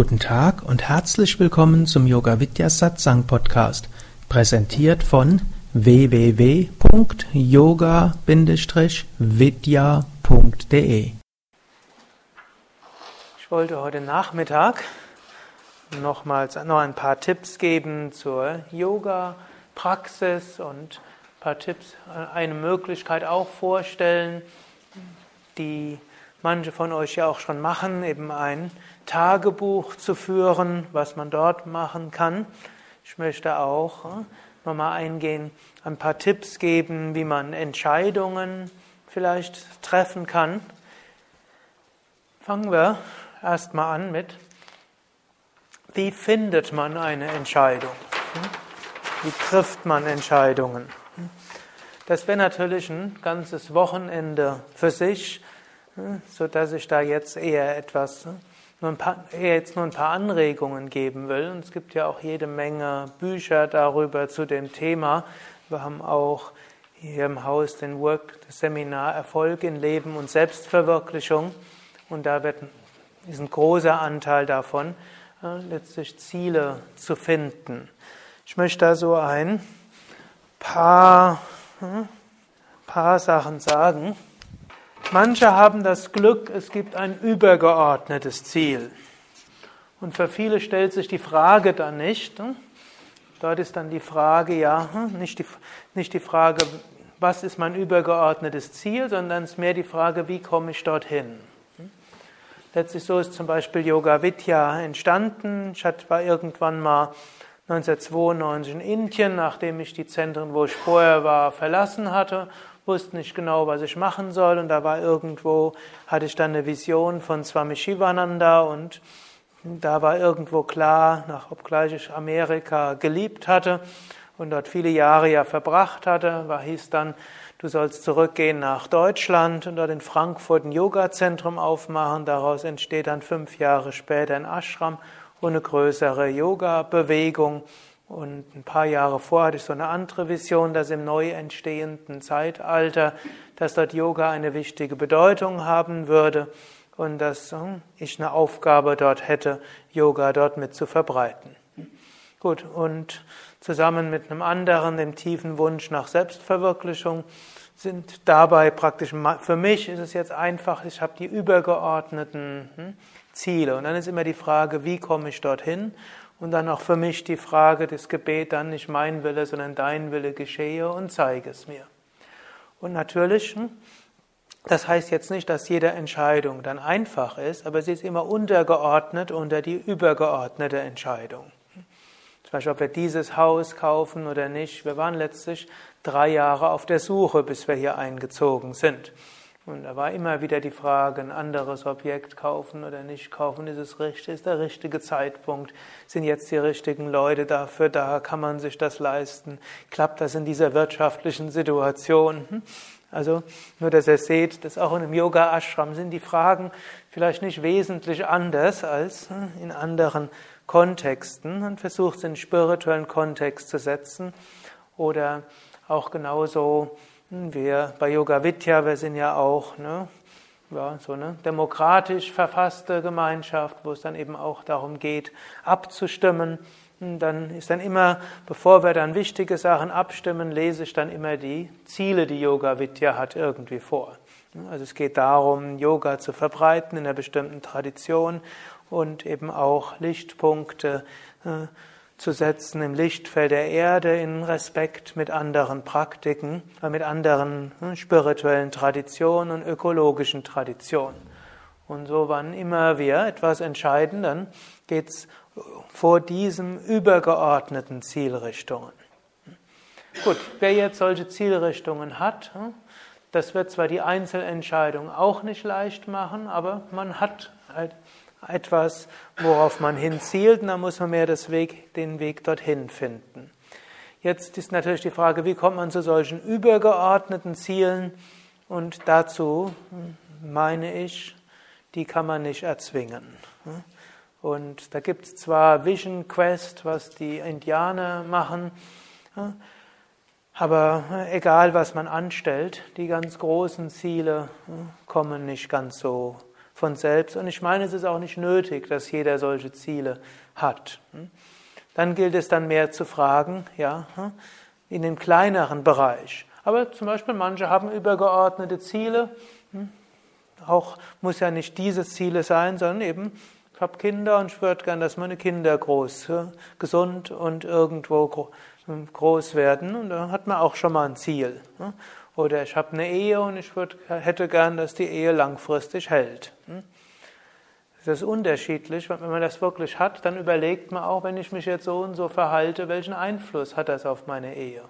Guten Tag und herzlich willkommen zum Yoga Vidya Satsang Podcast, präsentiert von www.yoga-vidya.de. Ich wollte heute Nachmittag nochmals noch ein paar Tipps geben zur Yoga-Praxis und ein paar Tipps, eine Möglichkeit auch vorstellen, die manche von euch ja auch schon machen, eben ein Tagebuch zu führen, was man dort machen kann. Ich möchte auch äh, nochmal eingehen, ein paar Tipps geben, wie man Entscheidungen vielleicht treffen kann. Fangen wir erstmal an mit, wie findet man eine Entscheidung? Hm? Wie trifft man Entscheidungen? Hm? Das wäre natürlich ein ganzes Wochenende für sich, hm? so dass ich da jetzt eher etwas nur ein paar, jetzt nur ein paar Anregungen geben will. Und es gibt ja auch jede Menge Bücher darüber zu dem Thema. Wir haben auch hier im Haus den Work, das Seminar Erfolg in Leben und Selbstverwirklichung. Und da wird, ist ein großer Anteil davon, äh, letztlich Ziele zu finden. Ich möchte da so ein paar, hm, paar Sachen sagen. Manche haben das Glück, es gibt ein übergeordnetes Ziel. Und für viele stellt sich die Frage dann nicht. Hm? Dort ist dann die Frage, ja, hm, nicht die, nicht die Frage, was ist mein übergeordnetes Ziel, sondern es ist mehr die Frage, wie komme ich dorthin. Hm? Letztlich so ist zum Beispiel Yoga Vidya entstanden. Ich war irgendwann mal 1992 in Indien, nachdem ich die Zentren, wo ich vorher war, verlassen hatte wusste nicht genau, was ich machen soll und da war irgendwo, hatte ich dann eine Vision von Swami Shivananda und da war irgendwo klar, nach, obgleich ich Amerika geliebt hatte und dort viele Jahre ja verbracht hatte, war, hieß dann, du sollst zurückgehen nach Deutschland und dort in Frankfurt ein Yoga-Zentrum aufmachen. Daraus entsteht dann fünf Jahre später ein Ashram und eine größere Yoga-Bewegung. Und ein paar Jahre vor hatte ich so eine andere Vision, dass im neu entstehenden Zeitalter, dass dort Yoga eine wichtige Bedeutung haben würde und dass hm, ich eine Aufgabe dort hätte, Yoga dort mit zu verbreiten. Gut, und zusammen mit einem anderen, dem tiefen Wunsch nach Selbstverwirklichung, sind dabei praktisch, für mich ist es jetzt einfach, ich habe die übergeordneten hm, Ziele. Und dann ist immer die Frage, wie komme ich dorthin? Und dann auch für mich die Frage des Gebet, dann nicht mein Wille, sondern dein Wille geschehe und zeige es mir. Und natürlich, hm, das heißt jetzt nicht, dass jede Entscheidung dann einfach ist, aber sie ist immer untergeordnet unter die übergeordnete Entscheidung. Zum Beispiel, ob wir dieses Haus kaufen oder nicht. Wir waren letztlich drei Jahre auf der Suche, bis wir hier eingezogen sind. Und da war immer wieder die Frage, ein anderes Objekt kaufen oder nicht kaufen, ist es richtig, ist der richtige Zeitpunkt, sind jetzt die richtigen Leute dafür da, kann man sich das leisten, klappt das in dieser wirtschaftlichen Situation? Hm? Also nur, dass ihr seht, dass auch in einem Yoga-Ashram sind die Fragen vielleicht nicht wesentlich anders als hm, in anderen Kontexten. Man versucht es in spirituellen Kontext zu setzen oder auch genauso wir bei Yoga Vidya, wir sind ja auch ne, ja, so eine demokratisch verfasste Gemeinschaft, wo es dann eben auch darum geht, abzustimmen. Und dann ist dann immer, bevor wir dann wichtige Sachen abstimmen, lese ich dann immer die Ziele, die Yoga Vidya hat, irgendwie vor. Also es geht darum, Yoga zu verbreiten in einer bestimmten Tradition und eben auch Lichtpunkte äh, zu setzen im Lichtfeld der Erde in Respekt mit anderen Praktiken, äh, mit anderen hm, spirituellen Traditionen und ökologischen Traditionen. Und so, wann immer wir etwas entscheiden, dann geht es vor diesem übergeordneten Zielrichtungen. Gut, wer jetzt solche Zielrichtungen hat, hm, das wird zwar die Einzelentscheidung auch nicht leicht machen, aber man hat halt etwas, worauf man hinzielt, und dann muss man mehr Weg, den Weg dorthin finden. Jetzt ist natürlich die Frage, wie kommt man zu solchen übergeordneten Zielen? Und dazu meine ich, die kann man nicht erzwingen. Und da gibt es zwar Vision Quest, was die Indianer machen, aber egal was man anstellt, die ganz großen Ziele kommen nicht ganz so von selbst. Und ich meine, es ist auch nicht nötig, dass jeder solche Ziele hat. Dann gilt es dann mehr zu fragen, ja, in dem kleineren Bereich. Aber zum Beispiel manche haben übergeordnete Ziele. Auch muss ja nicht diese Ziele sein, sondern eben, ich habe Kinder und ich würde gern, dass meine Kinder groß, gesund und irgendwo groß werden. Und da hat man auch schon mal ein Ziel. Oder ich habe eine Ehe und ich würd, hätte gern, dass die Ehe langfristig hält. Das ist unterschiedlich. Wenn man das wirklich hat, dann überlegt man auch, wenn ich mich jetzt so und so verhalte, welchen Einfluss hat das auf meine Ehe.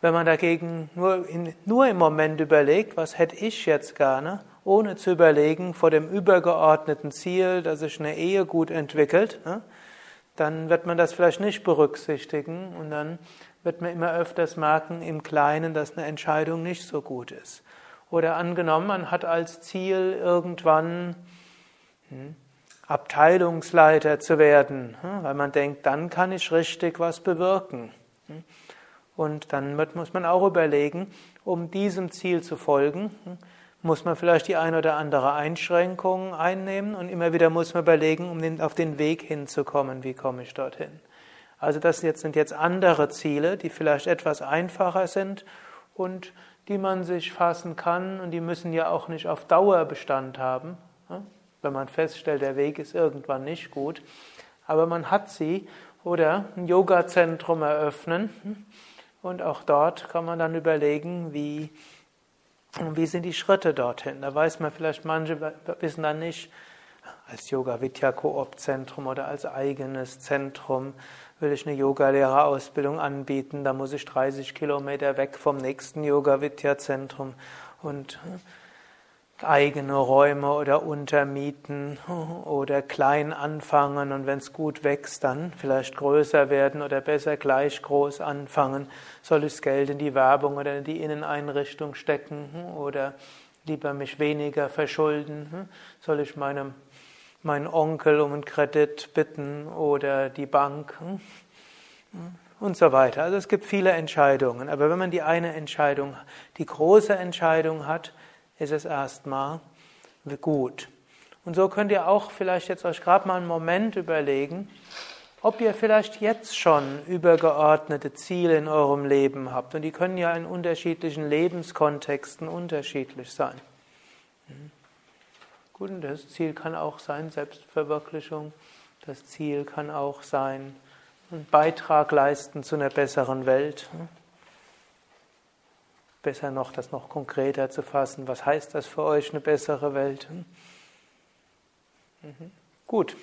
Wenn man dagegen nur, in, nur im Moment überlegt, was hätte ich jetzt gerne, ohne zu überlegen vor dem übergeordneten Ziel, dass sich eine Ehe gut entwickelt, dann wird man das vielleicht nicht berücksichtigen und dann wird man immer öfters merken im Kleinen, dass eine Entscheidung nicht so gut ist. Oder angenommen, man hat als Ziel irgendwann hm, Abteilungsleiter zu werden, hm, weil man denkt, dann kann ich richtig was bewirken. Hm. Und dann muss man auch überlegen, um diesem Ziel zu folgen, muss man vielleicht die ein oder andere Einschränkung einnehmen und immer wieder muss man überlegen, um auf den Weg hinzukommen, wie komme ich dorthin. Also das jetzt sind jetzt andere Ziele, die vielleicht etwas einfacher sind und die man sich fassen kann und die müssen ja auch nicht auf Dauer Bestand haben, wenn man feststellt, der Weg ist irgendwann nicht gut. Aber man hat sie oder ein Yoga-Zentrum eröffnen und auch dort kann man dann überlegen, wie, wie sind die Schritte dorthin. Da weiß man vielleicht, manche wissen dann nicht, als Yoga Vidya Koop Zentrum oder als eigenes Zentrum will ich eine Yogalehrerausbildung anbieten, da muss ich 30 Kilometer weg vom nächsten Yoga Vidya Zentrum und äh, eigene Räume oder untermieten oder klein anfangen und wenn es gut wächst, dann vielleicht größer werden oder besser gleich groß anfangen. Soll ich das Geld in die Werbung oder in die Inneneinrichtung stecken oder lieber mich weniger verschulden? Soll ich meinem meinen Onkel um einen Kredit bitten oder die Bank hm? und so weiter. Also es gibt viele Entscheidungen, aber wenn man die eine Entscheidung, die große Entscheidung hat, ist es erstmal gut. Und so könnt ihr auch vielleicht jetzt euch gerade mal einen Moment überlegen, ob ihr vielleicht jetzt schon übergeordnete Ziele in eurem Leben habt. Und die können ja in unterschiedlichen Lebenskontexten unterschiedlich sein. Das Ziel kann auch sein Selbstverwirklichung. Das Ziel kann auch sein, einen Beitrag leisten zu einer besseren Welt. Besser noch, das noch konkreter zu fassen. Was heißt das für euch, eine bessere Welt? Mhm. Gut.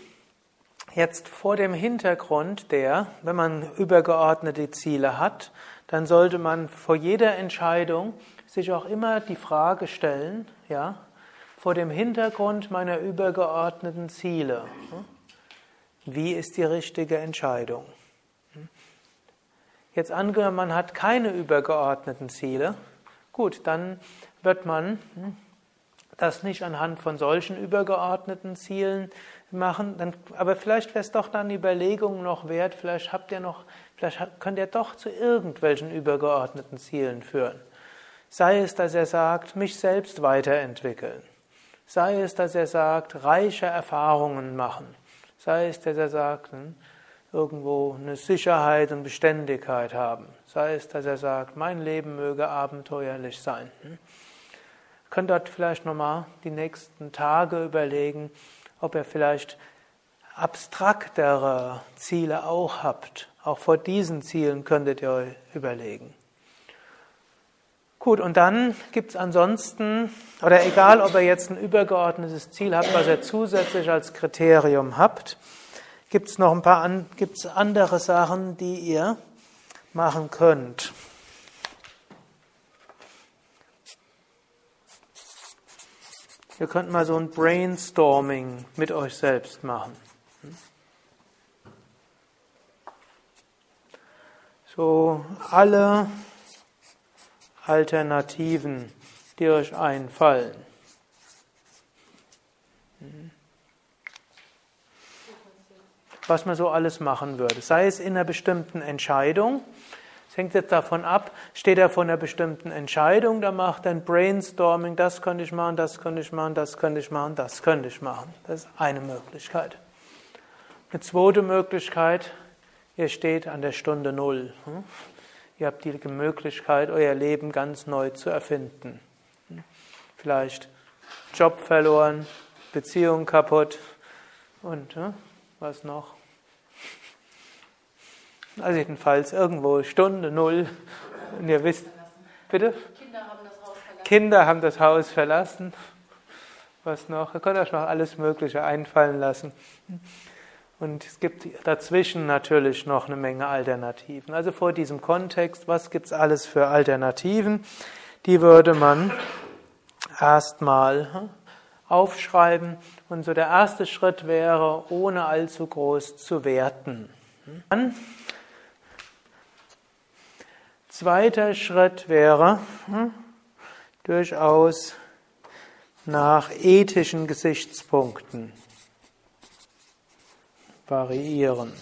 Jetzt vor dem Hintergrund der, wenn man übergeordnete Ziele hat, dann sollte man vor jeder Entscheidung sich auch immer die Frage stellen, ja, vor dem Hintergrund meiner übergeordneten Ziele. Wie ist die richtige Entscheidung? Jetzt angenommen, man hat keine übergeordneten Ziele, gut, dann wird man das nicht anhand von solchen übergeordneten Zielen machen, dann, aber vielleicht wäre es doch dann die Überlegung noch wert, vielleicht habt ihr noch, vielleicht könnt ihr doch zu irgendwelchen übergeordneten Zielen führen. Sei es, dass er sagt, mich selbst weiterentwickeln. Sei es, dass er sagt, reiche Erfahrungen machen. Sei es, dass er sagt, hm, irgendwo eine Sicherheit und Beständigkeit haben. Sei es, dass er sagt, mein Leben möge abenteuerlich sein. Hm. Ihr könnt dort vielleicht nochmal die nächsten Tage überlegen, ob ihr vielleicht abstraktere Ziele auch habt. Auch vor diesen Zielen könntet ihr euch überlegen. Gut, und dann gibt es ansonsten, oder egal, ob ihr jetzt ein übergeordnetes Ziel habt, was ihr zusätzlich als Kriterium habt, gibt es noch ein paar gibt's andere Sachen, die ihr machen könnt. Ihr könnt mal so ein Brainstorming mit euch selbst machen. So alle Alternativen, die euch einfallen. Was man so alles machen würde. Sei es in einer bestimmten Entscheidung, Es hängt jetzt davon ab, steht er vor einer bestimmten Entscheidung, da macht er ein Brainstorming, das könnte ich machen, das könnte ich machen, das könnte ich machen, das könnte ich machen. Das ist eine Möglichkeit. Eine zweite Möglichkeit, ihr steht an der Stunde Null. Ihr habt die Möglichkeit, euer Leben ganz neu zu erfinden. Vielleicht Job verloren, Beziehung kaputt und was noch? Also jedenfalls irgendwo Stunde Null. Und ihr wisst, bitte? Kinder haben das Haus verlassen. Kinder haben das Haus verlassen. Was noch? Ihr könnt euch noch alles Mögliche einfallen lassen. Und es gibt dazwischen natürlich noch eine Menge Alternativen. Also vor diesem Kontext, was gibt es alles für Alternativen? Die würde man erstmal hm, aufschreiben. Und so der erste Schritt wäre, ohne allzu groß zu werten. Dann, zweiter Schritt wäre, hm, durchaus nach ethischen Gesichtspunkten variieren.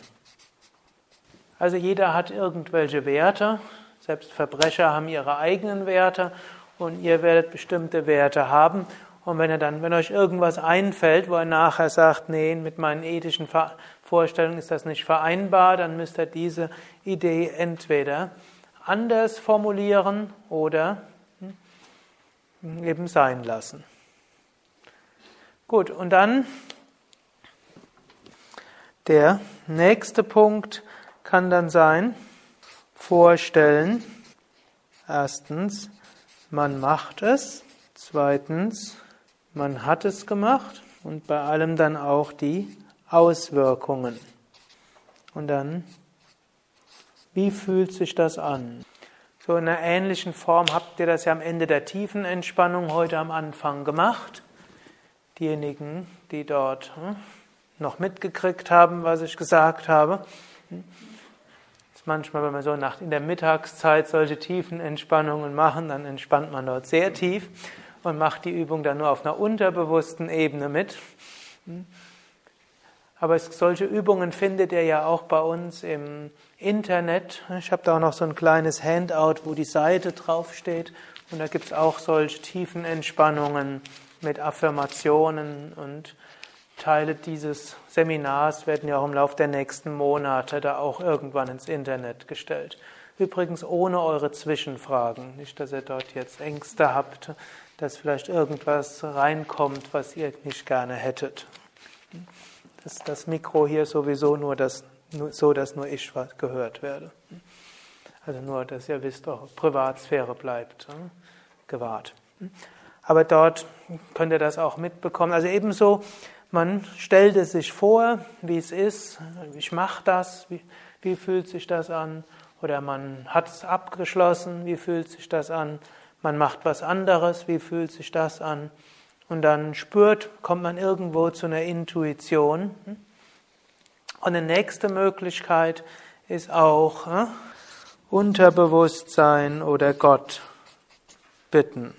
Also jeder hat irgendwelche Werte, selbst Verbrecher haben ihre eigenen Werte und ihr werdet bestimmte Werte haben. Und wenn ihr dann, wenn euch irgendwas einfällt, wo ihr nachher sagt, nee, mit meinen ethischen Vorstellungen ist das nicht vereinbar, dann müsst ihr diese Idee entweder anders formulieren oder hm, eben sein lassen. Gut, und dann der nächste Punkt kann dann sein, vorstellen. Erstens, man macht es. Zweitens, man hat es gemacht. Und bei allem dann auch die Auswirkungen. Und dann, wie fühlt sich das an? So in einer ähnlichen Form habt ihr das ja am Ende der tiefen Entspannung heute am Anfang gemacht. Diejenigen, die dort hm, noch mitgekriegt haben, was ich gesagt habe. Manchmal, wenn wir so nach, in der Mittagszeit solche tiefen Entspannungen machen, dann entspannt man dort sehr tief und macht die Übung dann nur auf einer unterbewussten Ebene mit. Aber solche Übungen findet ihr ja auch bei uns im Internet. Ich habe da auch noch so ein kleines Handout, wo die Seite draufsteht. Und da gibt es auch solche tiefen Entspannungen mit Affirmationen und Teile dieses Seminars werden ja auch im Laufe der nächsten Monate da auch irgendwann ins Internet gestellt. Übrigens ohne eure Zwischenfragen. Nicht, dass ihr dort jetzt Ängste habt, dass vielleicht irgendwas reinkommt, was ihr nicht gerne hättet. Das, das Mikro hier sowieso nur, das, so, dass nur ich gehört werde. Also nur, dass ihr wisst, eure Privatsphäre bleibt gewahrt. Aber dort könnt ihr das auch mitbekommen. Also ebenso man stellt es sich vor, wie es ist, ich mache das, wie, wie fühlt sich das an? Oder man hat es abgeschlossen, wie fühlt sich das an? Man macht was anderes, wie fühlt sich das an? Und dann spürt, kommt man irgendwo zu einer Intuition. Und eine nächste Möglichkeit ist auch äh, Unterbewusstsein oder Gott bitten.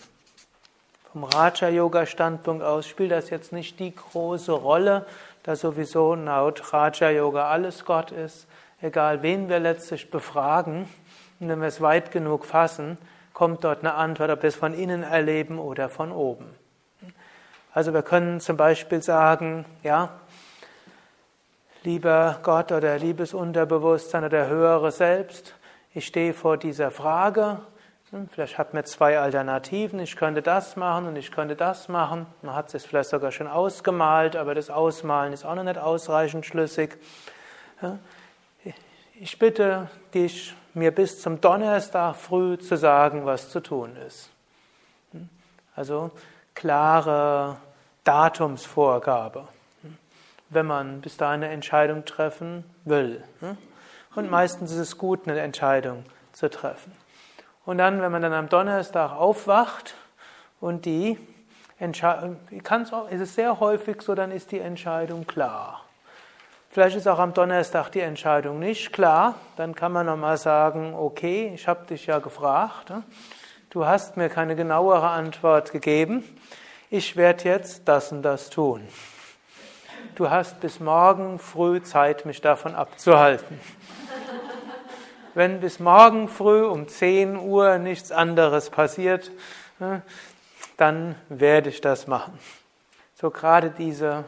Vom Raja-Yoga-Standpunkt aus spielt das jetzt nicht die große Rolle, da sowieso laut Raja-Yoga alles Gott ist, egal wen wir letztlich befragen. Und wenn wir es weit genug fassen, kommt dort eine Antwort, ob wir es von innen erleben oder von oben. Also wir können zum Beispiel sagen, ja, lieber Gott oder liebes Unterbewusstsein oder höhere Selbst, ich stehe vor dieser Frage vielleicht hat man zwei Alternativen, ich könnte das machen und ich könnte das machen. Man hat es vielleicht sogar schon ausgemalt, aber das Ausmalen ist auch noch nicht ausreichend schlüssig. Ich bitte dich, mir bis zum Donnerstag früh zu sagen, was zu tun ist. Hm, also klare Datumsvorgabe, hm, wenn man bis dahin eine Entscheidung treffen will. Und meistens ist es gut, eine Entscheidung zu treffen. Und dann, wenn man dann am Donnerstag aufwacht und die Entscheidung, ist es sehr häufig so, dann ist die Entscheidung klar. Vielleicht ist auch am Donnerstag die Entscheidung nicht klar. Dann kann man nochmal sagen, okay, ich habe dich ja gefragt. Du hast mir keine genauere Antwort gegeben. Ich werde jetzt das und das tun. Du hast bis morgen früh Zeit, mich davon abzuhalten. Wenn bis morgen früh um 10 Uhr nichts anderes passiert, dann werde ich das machen. So gerade diese,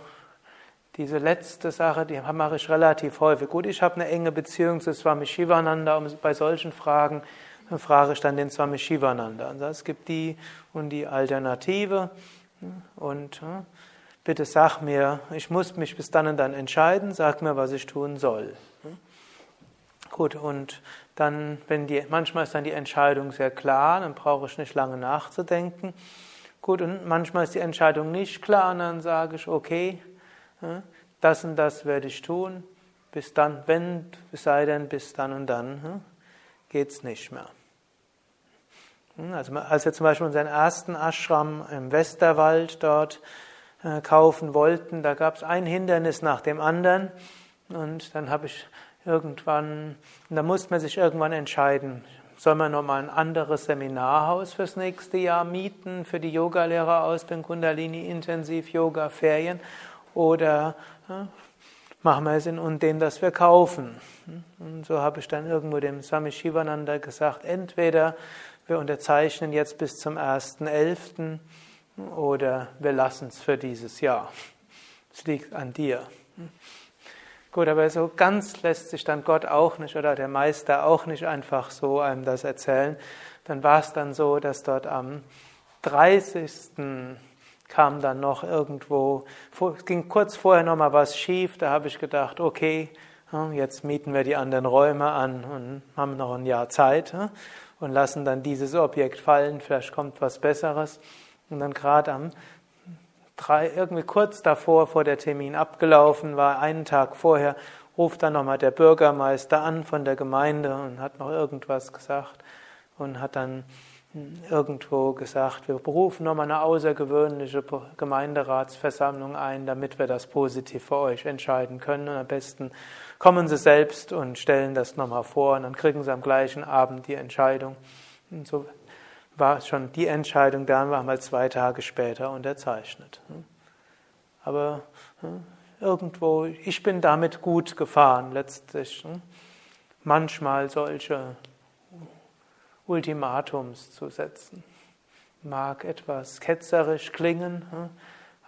diese letzte Sache, die mache ich relativ häufig. Gut, ich habe eine enge Beziehung zu Swami Shivananda und bei solchen Fragen frage ich dann den Swami Shivananda. Also es gibt die und die Alternative und bitte sag mir, ich muss mich bis dann und dann entscheiden, sag mir, was ich tun soll. Gut, und dann, wenn die, manchmal ist dann die Entscheidung sehr klar, dann brauche ich nicht lange nachzudenken. Gut, und manchmal ist die Entscheidung nicht klar, und dann sage ich, okay, das und das werde ich tun, bis dann, wenn, es sei denn, bis dann und dann geht es nicht mehr. Also als wir zum Beispiel unseren ersten Ashram im Westerwald dort äh, kaufen wollten, da gab es ein Hindernis nach dem anderen und dann habe ich irgendwann, da musste man sich irgendwann entscheiden, soll man nochmal ein anderes Seminarhaus fürs nächste Jahr mieten für die Yogalehrerausbildung Kundalini Intensiv Yoga Ferien oder ja, machen wir es in dem, das wir kaufen. Und so habe ich dann irgendwo dem Swami Shivananda gesagt, entweder wir unterzeichnen jetzt bis zum 1.11. oder wir lassen es für dieses Jahr. Es liegt an dir. Gut, aber so ganz lässt sich dann Gott auch nicht oder der Meister auch nicht einfach so einem das erzählen. Dann war es dann so, dass dort am 30. kam dann noch irgendwo, ging kurz vorher noch mal was schief, da habe ich gedacht, okay, jetzt mieten wir die anderen Räume an und haben noch ein Jahr Zeit und lassen dann dieses Objekt fallen, vielleicht kommt was Besseres. Und dann gerade am drei, irgendwie kurz davor, vor der Termin abgelaufen war, einen Tag vorher, ruft dann nochmal der Bürgermeister an von der Gemeinde und hat noch irgendwas gesagt und hat dann irgendwo gesagt, wir berufen nochmal eine außergewöhnliche Gemeinderatsversammlung ein, damit wir das positiv für euch entscheiden können. Und am besten kommen Sie selbst und stellen das nochmal vor und dann kriegen Sie am gleichen Abend die Entscheidung. Und so war schon die Entscheidung da, haben wir zwei Tage später unterzeichnet. Aber irgendwo, ich bin damit gut gefahren letztlich. Manchmal solche Ultimatums zu setzen. Mag etwas ketzerisch klingen,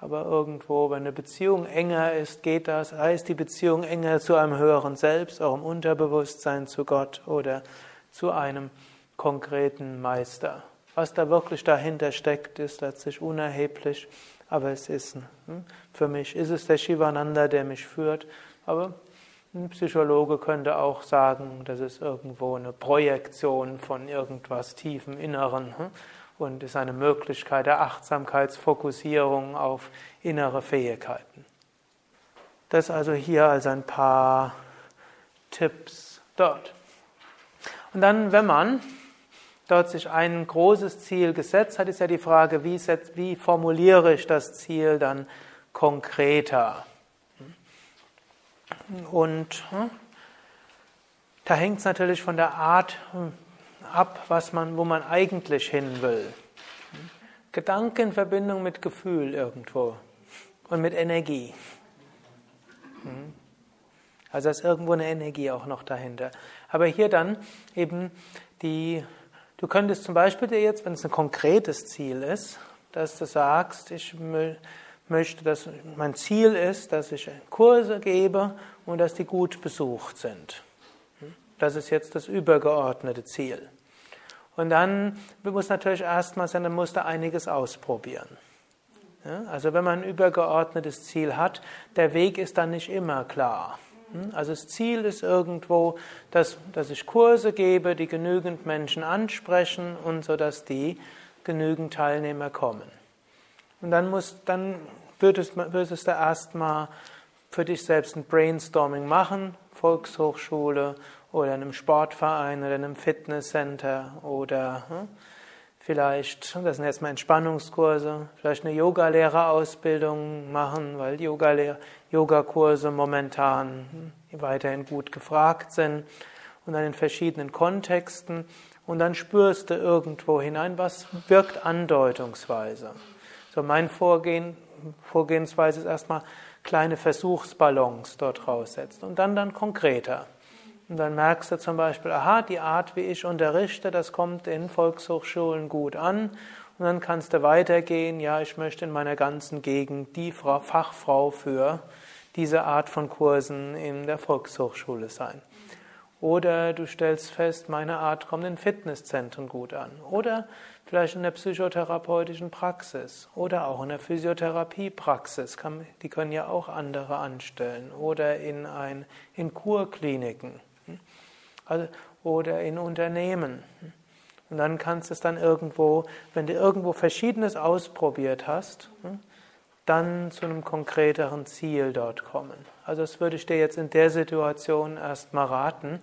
aber irgendwo, wenn eine Beziehung enger ist, geht das. Heißt die Beziehung enger zu einem höheren Selbst, auch im Unterbewusstsein zu Gott oder zu einem konkreten Meister. Was da wirklich dahinter steckt, ist letztlich unerheblich, aber es ist, hm, für mich ist es der Shivananda, der mich führt, aber ein Psychologe könnte auch sagen, das ist irgendwo eine Projektion von irgendwas tiefem Inneren hm, und ist eine Möglichkeit der Achtsamkeitsfokussierung auf innere Fähigkeiten. Das also hier als ein paar Tipps dort. Und dann, wenn man dort sich ein großes Ziel gesetzt hat, ist ja die Frage, wie, setz, wie formuliere ich das Ziel dann konkreter? Und hm, da hängt es natürlich von der Art hm, ab, was man, wo man eigentlich hin will. Gedanke in Verbindung mit Gefühl irgendwo und mit Energie. Hm. Also da ist irgendwo eine Energie auch noch dahinter. Aber hier dann eben die Du könntest zum Beispiel dir jetzt, wenn es ein konkretes Ziel ist, dass du sagst, ich möchte, dass mein Ziel ist, dass ich Kurse gebe und dass die gut besucht sind. Das ist jetzt das übergeordnete Ziel. Und dann muss natürlich erstmal sein, dann musst du einiges ausprobieren. also wenn man ein übergeordnetes Ziel hat, der Weg ist dann nicht immer klar. Hm? Also das Ziel ist irgendwo, dass, dass ich Kurse gebe, die genügend Menschen ansprechen und so, dass die genügend Teilnehmer kommen. Und dann, muss, dann würdest, würdest du erstmal für dich selbst ein Brainstorming machen, Volkshochschule oder in einem Sportverein oder in einem Fitnesscenter oder hm, vielleicht, das sind jetzt mal Entspannungskurse, vielleicht eine Yogalehrerausbildung machen, weil Yogakurse momentan weiterhin gut gefragt sind und dann in verschiedenen Kontexten und dann spürst du irgendwo hinein, was wirkt andeutungsweise. So mein Vorgehen, Vorgehensweise ist erstmal kleine Versuchsballons dort raussetzen und dann dann konkreter. Und dann merkst du zum Beispiel, aha, die Art, wie ich unterrichte, das kommt in Volkshochschulen gut an. Und dann kannst du weitergehen, ja, ich möchte in meiner ganzen Gegend die Fachfrau für diese Art von Kursen in der Volkshochschule sein. Oder du stellst fest, meine Art kommt in Fitnesszentren gut an. Oder vielleicht in der psychotherapeutischen Praxis. Oder auch in der Physiotherapiepraxis. Die können ja auch andere anstellen. Oder in, ein, in Kurkliniken. Oder in Unternehmen. Und dann kannst du es dann irgendwo, wenn du irgendwo Verschiedenes ausprobiert hast, hm, dann zu einem konkreteren Ziel dort kommen. Also das würde ich dir jetzt in der Situation erstmal raten,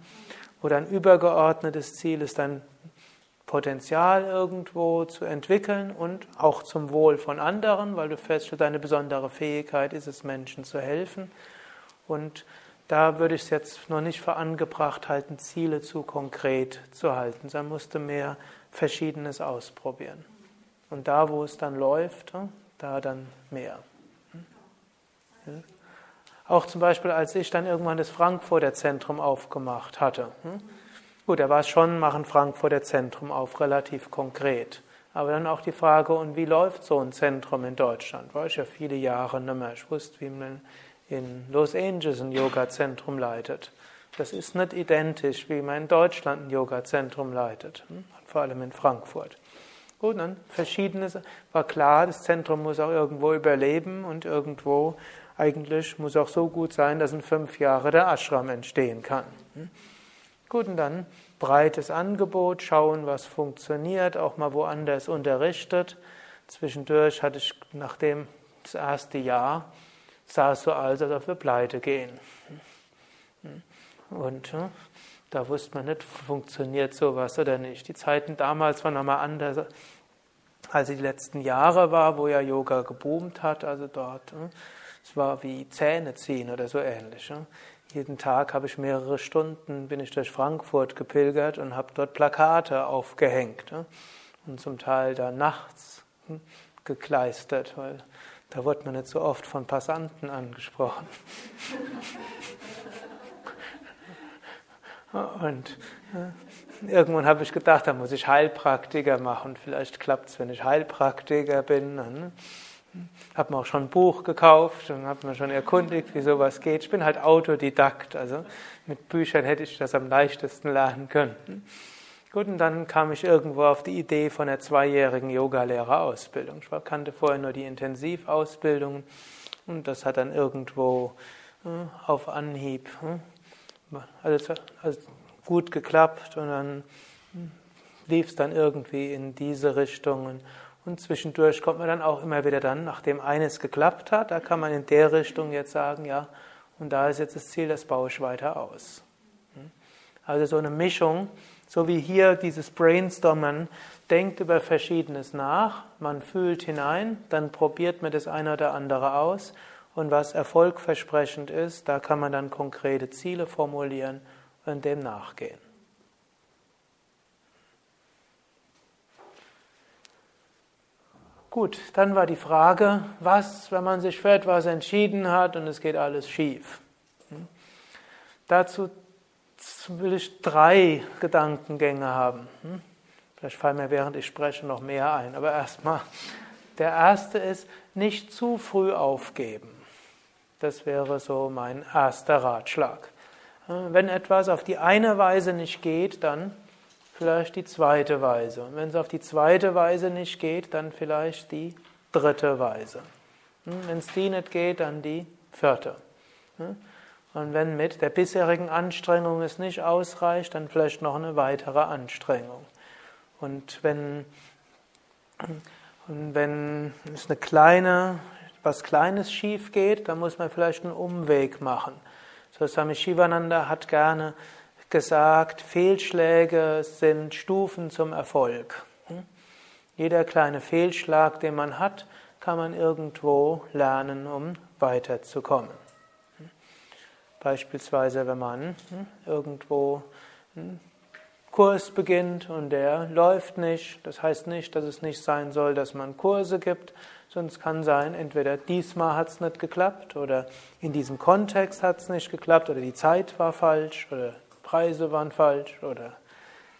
wo dein übergeordnetes Ziel ist, dein Potenzial irgendwo zu entwickeln und auch zum Wohl von anderen, weil du feststellst, deine besondere Fähigkeit ist es, Menschen zu helfen. Und da würde ich es jetzt noch nicht für angebracht halten, Ziele zu konkret zu halten. Da musste mehr Verschiedenes ausprobieren. Und da, wo es dann läuft, da dann mehr. Auch zum Beispiel, als ich dann irgendwann das Frankfurter Zentrum aufgemacht hatte. Gut, da war es schon, machen Frankfurter Zentrum auf, relativ konkret. Aber dann auch die Frage, und wie läuft so ein Zentrum in Deutschland? War ich ja viele Jahre nicht mehr. Ich wusste, wie man in Los Angeles ein Yoga-Zentrum leitet. Das ist nicht identisch, wie man in Deutschland ein Yoga-Zentrum leitet, hm? vor allem in Frankfurt. Gut, dann verschiedenes, war klar, das Zentrum muss auch irgendwo überleben und irgendwo eigentlich muss auch so gut sein, dass in fünf Jahren der Ashram entstehen kann. Hm? Gut, und dann breites Angebot, schauen, was funktioniert, auch mal woanders unterrichtet. Zwischendurch hatte ich, nachdem das erste Jahr, sah es so aus, als ob wir pleite gehen. Und da wusste man nicht, funktioniert sowas oder nicht. Die Zeiten damals waren nochmal anders, als die letzten Jahre war, wo ja Yoga geboomt hat. Also dort, es war wie Zähne ziehen oder so ähnlich. Jeden Tag habe ich mehrere Stunden, bin ich durch Frankfurt gepilgert und habe dort Plakate aufgehängt. Und zum Teil da nachts hm, gekleistert, weil da wurde man nicht so oft von Passanten angesprochen. Und äh, irgendwann habe ich gedacht, da muss ich Heilpraktiker machen. Vielleicht klappt es, wenn ich Heilpraktiker bin. Ne? Habe mir auch schon ein Buch gekauft und habe mir schon erkundigt, wie sowas geht. Ich bin halt Autodidakt, also mit Büchern hätte ich das am leichtesten lernen können. Gut, und dann kam ich irgendwo auf die Idee von einer zweijährigen Yogalehrerausbildung. Ich kannte vorher nur die Intensivausbildung und das hat dann irgendwo äh, auf Anhieb äh, also, also gut geklappt und dann hm, lief es dann irgendwie in diese Richtungen. Und zwischendurch kommt man dann auch immer wieder dann, nachdem eines geklappt hat, da kann man in der Richtung jetzt sagen, ja, und da ist jetzt das Ziel, das baue ich weiter aus. Hm. Also so eine Mischung so wie hier dieses Brainstormen, denkt über Verschiedenes nach, man fühlt hinein, dann probiert man das eine oder andere aus und was erfolgversprechend ist, da kann man dann konkrete Ziele formulieren und dem nachgehen. Gut, dann war die Frage, was, wenn man sich für etwas entschieden hat und es geht alles schief? Hm? Dazu will ich drei Gedankengänge haben. Hm? Vielleicht fallen mir während ich spreche noch mehr ein, aber erstmal. Der erste ist, nicht zu früh aufgeben. Das wäre so mein erster Ratschlag. Wenn etwas auf die eine Weise nicht geht, dann vielleicht die zweite Weise. Und wenn es auf die zweite Weise nicht geht, dann vielleicht die dritte Weise. Hm? Wenn es die nicht geht, dann die vierte. Hm? Und wenn mit der bisherigen Anstrengung es nicht ausreicht, dann vielleicht noch eine weitere Anstrengung. Und wenn, und wenn es eine kleine, was Kleines schief geht, dann muss man vielleicht einen Umweg machen. So Swami Shivananda hat gerne gesagt, Fehlschläge sind Stufen zum Erfolg. Jeder kleine Fehlschlag, den man hat, kann man irgendwo lernen, um weiterzukommen. Beispielsweise, wenn man hm, irgendwo einen Kurs beginnt und der läuft nicht, das heißt nicht, dass es nicht sein soll, dass man Kurse gibt, es kann sein, entweder diesmal hat es nicht geklappt oder in diesem Kontext hat es nicht geklappt oder die Zeit war falsch oder Preise waren falsch oder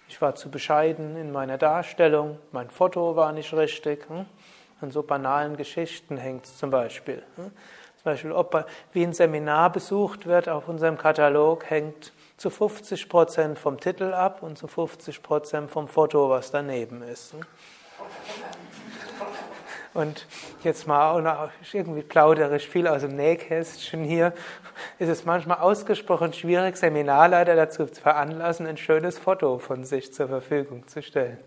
ich war zu bescheiden in meiner Darstellung, mein Foto war nicht richtig. Hm? An so banalen Geschichten hängt es zum Beispiel. Hm? Zum Beispiel, ob wie ein Seminar besucht wird auf unserem Katalog, hängt zu 50 Prozent vom Titel ab und zu 50 Prozent vom Foto, was daneben ist. Hm? Und jetzt mal irgendwie plauderisch viel aus dem Nähkästchen hier, ist es manchmal ausgesprochen schwierig, Seminarleiter dazu zu veranlassen, ein schönes Foto von sich zur Verfügung zu stellen.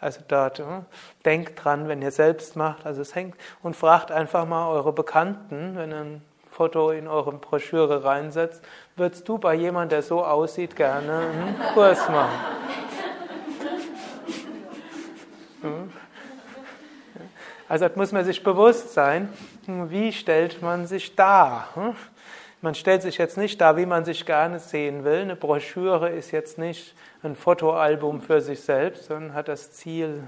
Hm? Also dort, hm? denkt dran, wenn ihr selbst macht, also es hängt und fragt einfach mal eure Bekannten, wenn ihr ein Foto in eure Broschüre reinsetzt, würdest du bei jemandem, der so aussieht, gerne einen Kurs machen? Hm? Also das muss man sich bewusst sein, wie stellt man sich dar? Man stellt sich jetzt nicht dar, wie man sich gerne sehen will. Eine Broschüre ist jetzt nicht ein Fotoalbum für sich selbst, sondern hat das Ziel,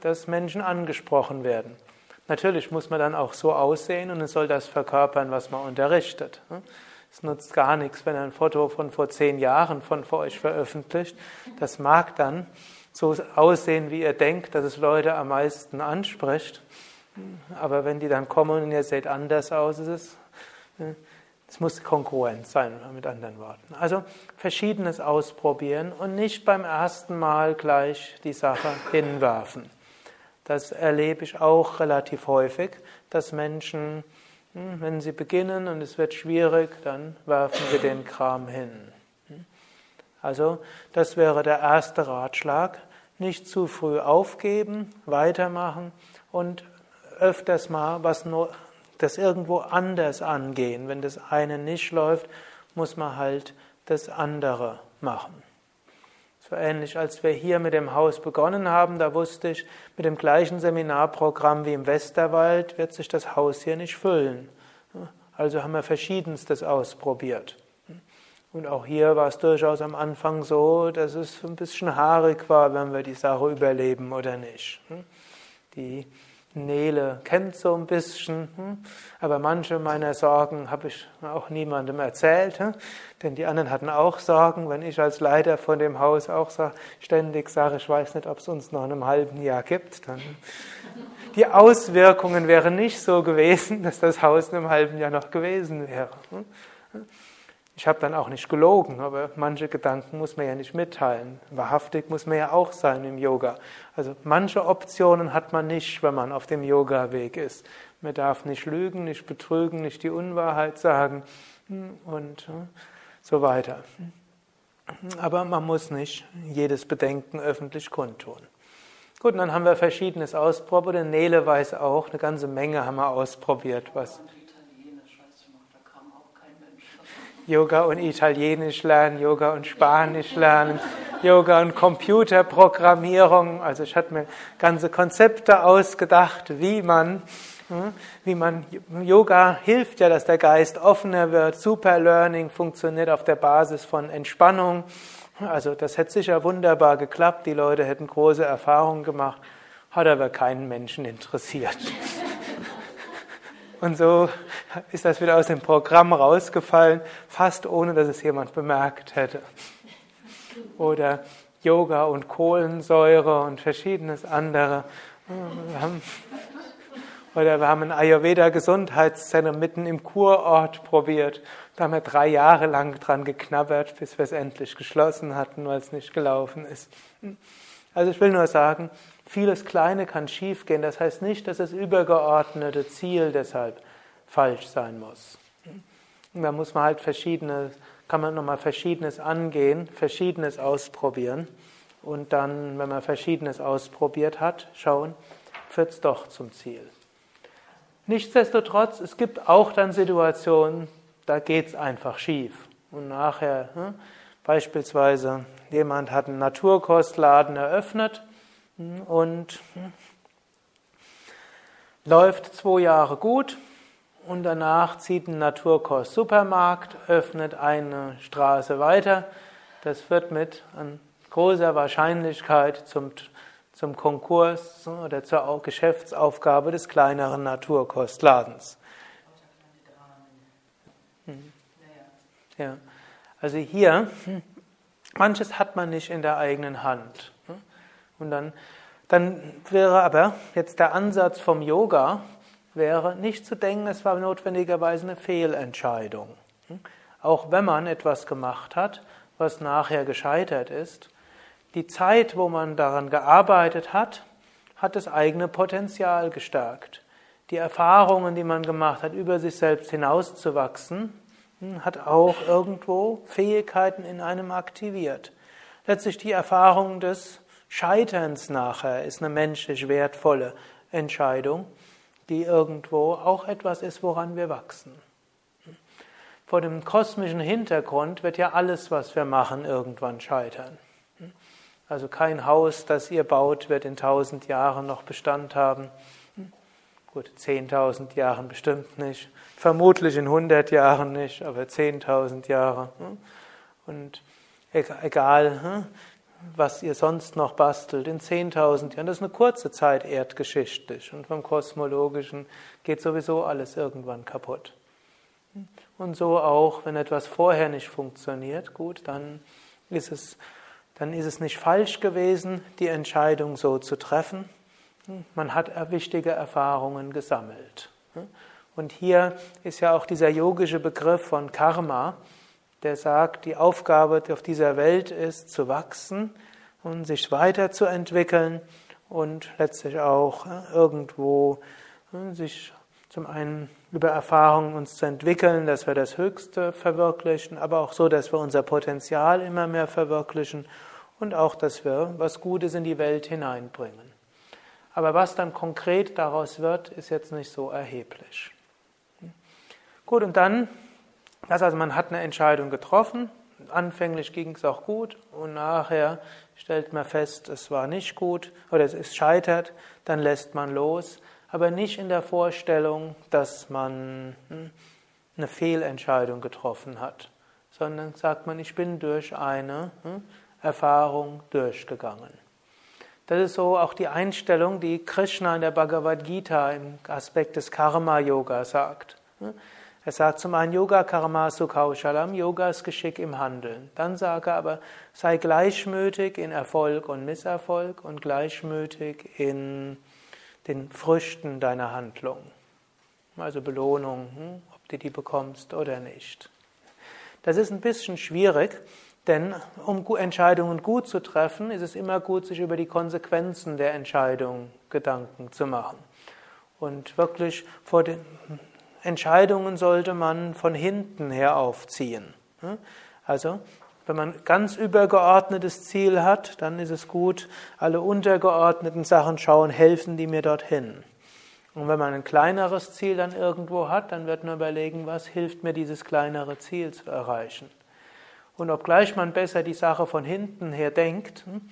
dass Menschen angesprochen werden. Natürlich muss man dann auch so aussehen und es soll das verkörpern, was man unterrichtet. Es nutzt gar nichts, wenn ein Foto von vor zehn Jahren von vor euch veröffentlicht. Das mag dann so aussehen, wie ihr denkt, dass es Leute am meisten anspricht. Aber wenn die dann kommen und ihr seht anders aus, ist es, es muss kongruent sein, mit anderen Worten. Also verschiedenes ausprobieren und nicht beim ersten Mal gleich die Sache hinwerfen. Das erlebe ich auch relativ häufig, dass Menschen, hm, wenn sie beginnen und es wird schwierig, dann werfen sie den Kram hin. Also das wäre der erste Ratschlag. Nicht zu früh aufgeben, weitermachen und öfters mal was das irgendwo anders angehen. Wenn das eine nicht läuft, muss man halt das andere machen. So ähnlich, als wir hier mit dem Haus begonnen haben, da wusste ich, mit dem gleichen Seminarprogramm wie im Westerwald wird sich das Haus hier nicht füllen. Also haben wir verschiedenstes ausprobiert. Und auch hier war es durchaus am Anfang so, dass es ein bisschen haarig war, wenn wir die Sache überleben oder nicht. Die Nele kennt so ein bisschen, hm? aber manche meiner Sorgen habe ich auch niemandem erzählt, hm? denn die anderen hatten auch Sorgen. Wenn ich als Leiter von dem Haus auch ständig sage, ich weiß nicht, ob es uns noch in einem halben Jahr gibt, dann die Auswirkungen wären nicht so gewesen, dass das Haus in einem halben Jahr noch gewesen wäre. Ich habe dann auch nicht gelogen, aber manche Gedanken muss man ja nicht mitteilen. Wahrhaftig muss man ja auch sein im Yoga. Also manche Optionen hat man nicht, wenn man auf dem Yoga-Weg ist. Man darf nicht lügen, nicht betrügen, nicht die Unwahrheit sagen und so weiter. Aber man muss nicht jedes Bedenken öffentlich kundtun. Gut, dann haben wir Verschiedenes ausprobiert. Nele weiß auch, eine ganze Menge haben wir ausprobiert, was Yoga und Italienisch lernen, Yoga und Spanisch lernen, Yoga und Computerprogrammierung. Also ich hatte mir ganze Konzepte ausgedacht, wie man, hm, wie man, Yoga hilft ja, dass der Geist offener wird. Super Learning funktioniert auf der Basis von Entspannung. Also das hätte sicher wunderbar geklappt. Die Leute hätten große Erfahrungen gemacht. Hat aber keinen Menschen interessiert. Und so ist das wieder aus dem Programm rausgefallen, fast ohne dass es jemand bemerkt hätte. Oder Yoga und Kohlensäure und verschiedenes andere. Oder wir haben ein Ayurveda-Gesundheitszentrum mitten im Kurort probiert. Da haben wir drei Jahre lang dran geknabbert, bis wir es endlich geschlossen hatten, weil es nicht gelaufen ist. Also ich will nur sagen, Vieles Kleine kann schiefgehen. Das heißt nicht, dass das übergeordnete Ziel deshalb falsch sein muss. Da muss man halt verschiedene, kann man nochmal Verschiedenes angehen, Verschiedenes ausprobieren. Und dann, wenn man Verschiedenes ausprobiert hat, schauen, führt es doch zum Ziel. Nichtsdestotrotz, es gibt auch dann Situationen, da geht es einfach schief. Und nachher, hm, beispielsweise, jemand hat einen Naturkostladen eröffnet und läuft zwei Jahre gut und danach zieht ein Naturkost-Supermarkt, öffnet eine Straße weiter. Das wird mit großer Wahrscheinlichkeit zum, zum Konkurs oder zur Geschäftsaufgabe des kleineren Naturkostladens. Hm. Ja. Also hier, manches hat man nicht in der eigenen Hand. Und dann, dann wäre aber jetzt der Ansatz vom Yoga, wäre nicht zu denken, es war notwendigerweise eine Fehlentscheidung. Auch wenn man etwas gemacht hat, was nachher gescheitert ist, die Zeit, wo man daran gearbeitet hat, hat das eigene Potenzial gestärkt. Die Erfahrungen, die man gemacht hat, über sich selbst hinauszuwachsen, hm, hat auch irgendwo Fähigkeiten in einem aktiviert. Letztlich die Erfahrung des Scheiterns nachher ist eine menschlich wertvolle Entscheidung, die irgendwo auch etwas ist, woran wir wachsen. Vor dem kosmischen Hintergrund wird ja alles, was wir machen, irgendwann scheitern. Also kein Haus, das ihr baut, wird in tausend Jahren noch Bestand haben. Gut, 10.000 Jahren bestimmt nicht. Vermutlich in 100 Jahren nicht, aber 10.000 Jahre. Und egal, was ihr sonst noch bastelt, in 10.000 Jahren, das ist eine kurze Zeit erdgeschichtlich. Und vom Kosmologischen geht sowieso alles irgendwann kaputt. Und so auch, wenn etwas vorher nicht funktioniert, gut, dann ist es dann ist es nicht falsch gewesen, die Entscheidung so zu treffen. Man hat wichtige Erfahrungen gesammelt. Und hier ist ja auch dieser yogische Begriff von Karma, der sagt, die Aufgabe auf dieser Welt ist zu wachsen und sich weiterzuentwickeln und letztlich auch irgendwo sich zum einen über Erfahrungen uns zu entwickeln, dass wir das Höchste verwirklichen, aber auch so, dass wir unser Potenzial immer mehr verwirklichen und auch, dass wir was Gutes in die Welt hineinbringen. Aber was dann konkret daraus wird, ist jetzt nicht so erheblich. Gut, und dann, das also man hat eine Entscheidung getroffen, anfänglich ging es auch gut und nachher stellt man fest, es war nicht gut oder es scheitert, dann lässt man los aber nicht in der Vorstellung, dass man hm, eine Fehlentscheidung getroffen hat, sondern sagt man, ich bin durch eine hm, Erfahrung durchgegangen. Das ist so auch die Einstellung, die Krishna in der Bhagavad Gita im Aspekt des Karma-Yoga sagt. Er sagt zum einen Yoga Karma Sukhaushalam, Yoga ist Geschick im Handeln. Dann sage er aber, sei gleichmütig in Erfolg und Misserfolg und gleichmütig in den Früchten deiner Handlung. Also Belohnung, hm, ob du die bekommst oder nicht. Das ist ein bisschen schwierig, denn um Entscheidungen gut zu treffen, ist es immer gut, sich über die Konsequenzen der Entscheidung Gedanken zu machen. Und wirklich vor den Entscheidungen sollte man von hinten her aufziehen. Also wenn man ganz übergeordnetes Ziel hat, dann ist es gut, alle untergeordneten Sachen schauen, helfen die mir dorthin. Und wenn man ein kleineres Ziel dann irgendwo hat, dann wird man überlegen, was hilft mir, dieses kleinere Ziel zu erreichen. Und obgleich man besser die Sache von hinten her denkt, hm,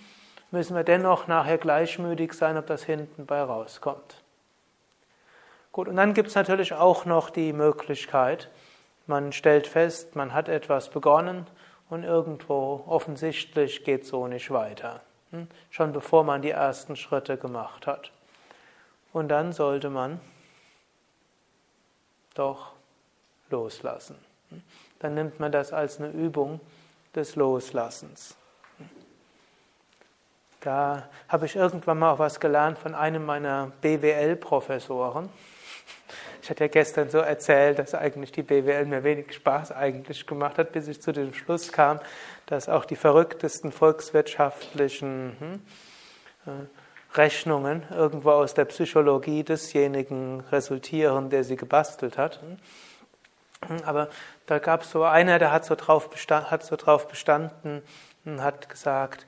müssen wir dennoch nachher gleichmütig sein, ob das hinten bei rauskommt. Gut, und dann gibt es natürlich auch noch die Möglichkeit, man stellt fest, man hat etwas begonnen und irgendwo offensichtlich geht so nicht weiter. Hm? Schon bevor man die ersten Schritte gemacht hat. Und dann sollte man doch loslassen. Hm? Dann nimmt man das als eine Übung des Loslassens. Hm? Da habe ich irgendwann mal auch was gelernt von einem meiner BWL-Professoren. Ich hatte ja gestern so erzählt, dass eigentlich die BWL mir wenig Spaß eigentlich gemacht hat, bis ich zu dem Schluss kam, dass auch die verrücktesten volkswirtschaftlichen hm, äh, Rechnungen irgendwo aus der Psychologie desjenigen resultieren, der sie gebastelt hat. Hm, aber da gab es so einer, der hat so drauf hat so drauf bestanden und hat gesagt,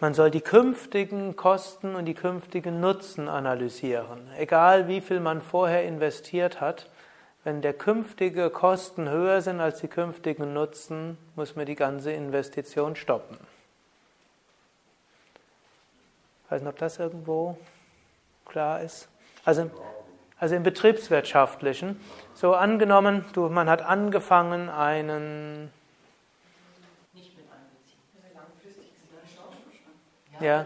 man soll die künftigen Kosten und die künftigen Nutzen analysieren. Egal wie viel man vorher investiert hat, wenn der künftige Kosten höher sind als die künftigen Nutzen, muss man die ganze Investition stoppen. Ich weiß nicht, ob das irgendwo klar ist. Also, also im betriebswirtschaftlichen, so angenommen, du, man hat angefangen, einen Ja.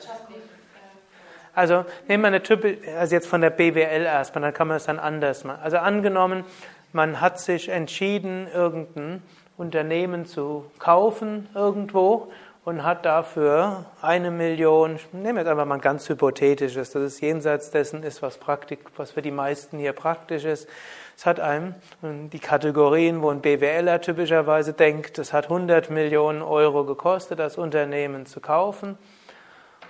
Also nehmen wir eine Type, also jetzt von der BWL erstmal, dann kann man es dann anders machen. Also angenommen, man hat sich entschieden, irgendein Unternehmen zu kaufen irgendwo und hat dafür eine Million, nehmen wir jetzt einfach mal ganz hypothetisches, dass es jenseits dessen ist, was, praktisch, was für die meisten hier praktisch ist. Es hat einem die Kategorien, wo ein BWLer typischerweise denkt, es hat 100 Millionen Euro gekostet, das Unternehmen zu kaufen.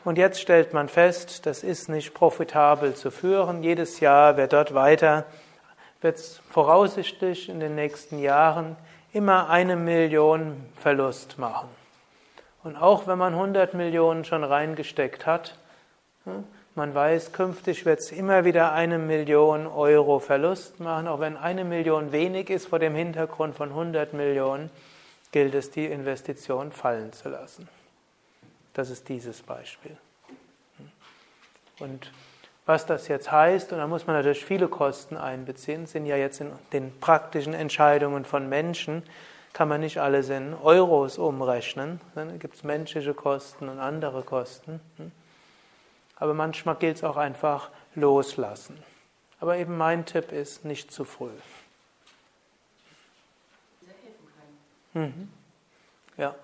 Und jetzt stellt man fest, das ist nicht profitabel zu führen. Jedes Jahr wird dort weiter, wird es voraussichtlich in den nächsten Jahren immer eine Million Verlust machen. Und auch wenn man 100 Millionen schon reingesteckt hat, man weiß, künftig wird es immer wieder eine Million Euro Verlust machen. Auch wenn eine Million wenig ist vor dem Hintergrund von 100 Millionen, gilt es, die Investition fallen zu lassen. Das ist dieses Beispiel. Und was das jetzt heißt, und da muss man natürlich viele Kosten einbeziehen, sind ja jetzt in den praktischen Entscheidungen von Menschen, kann man nicht alles in Euros umrechnen. Da gibt es menschliche Kosten und andere Kosten. Aber manchmal gilt es auch einfach loslassen. Aber eben mein Tipp ist, nicht zu früh. Mhm. Ja,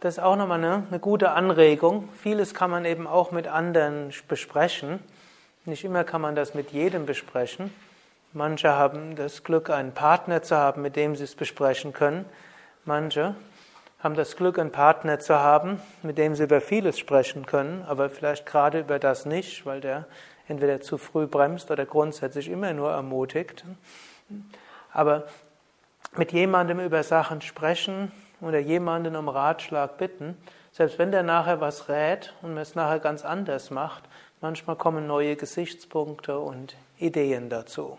das ist auch nochmal eine, eine gute Anregung. Vieles kann man eben auch mit anderen besprechen. Nicht immer kann man das mit jedem besprechen. Manche haben das Glück, einen Partner zu haben, mit dem sie es besprechen können. Manche haben das Glück, einen Partner zu haben, mit dem sie über vieles sprechen können, aber vielleicht gerade über das nicht, weil der entweder zu früh bremst oder grundsätzlich immer nur ermutigt. Aber mit jemandem über Sachen sprechen oder jemanden um Ratschlag bitten, selbst wenn der nachher was rät und es nachher ganz anders macht, manchmal kommen neue Gesichtspunkte und Ideen dazu.